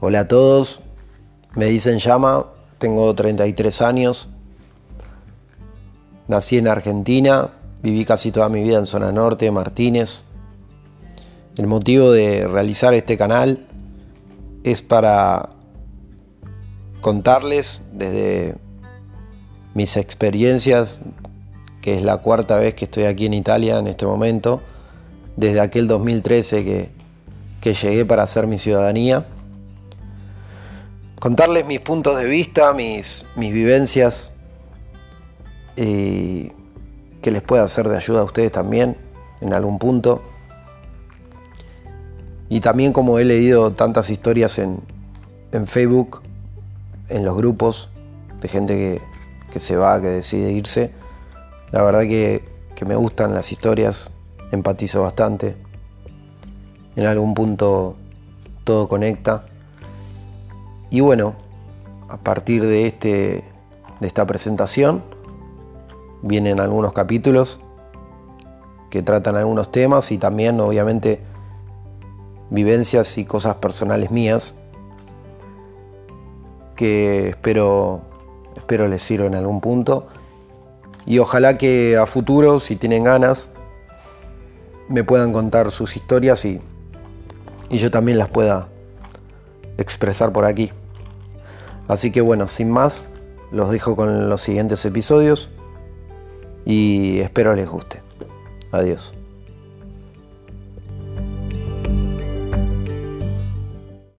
Hola a todos, me dicen Llama, tengo 33 años, nací en Argentina, viví casi toda mi vida en zona norte, Martínez. El motivo de realizar este canal es para contarles desde mis experiencias, que es la cuarta vez que estoy aquí en Italia en este momento, desde aquel 2013 que, que llegué para hacer mi ciudadanía contarles mis puntos de vista, mis, mis vivencias, y que les pueda ser de ayuda a ustedes también en algún punto. Y también como he leído tantas historias en, en Facebook, en los grupos de gente que, que, se va, que decide irse, la verdad que, que me gustan las historias, empatizo bastante. En algún punto todo conecta. Y bueno, a partir de, este, de esta presentación vienen algunos capítulos que tratan algunos temas y también obviamente vivencias y cosas personales mías que espero, espero les sirva en algún punto. Y ojalá que a futuro, si tienen ganas, me puedan contar sus historias y, y yo también las pueda expresar por aquí. Así que bueno, sin más, los dejo con los siguientes episodios y espero les guste. Adiós.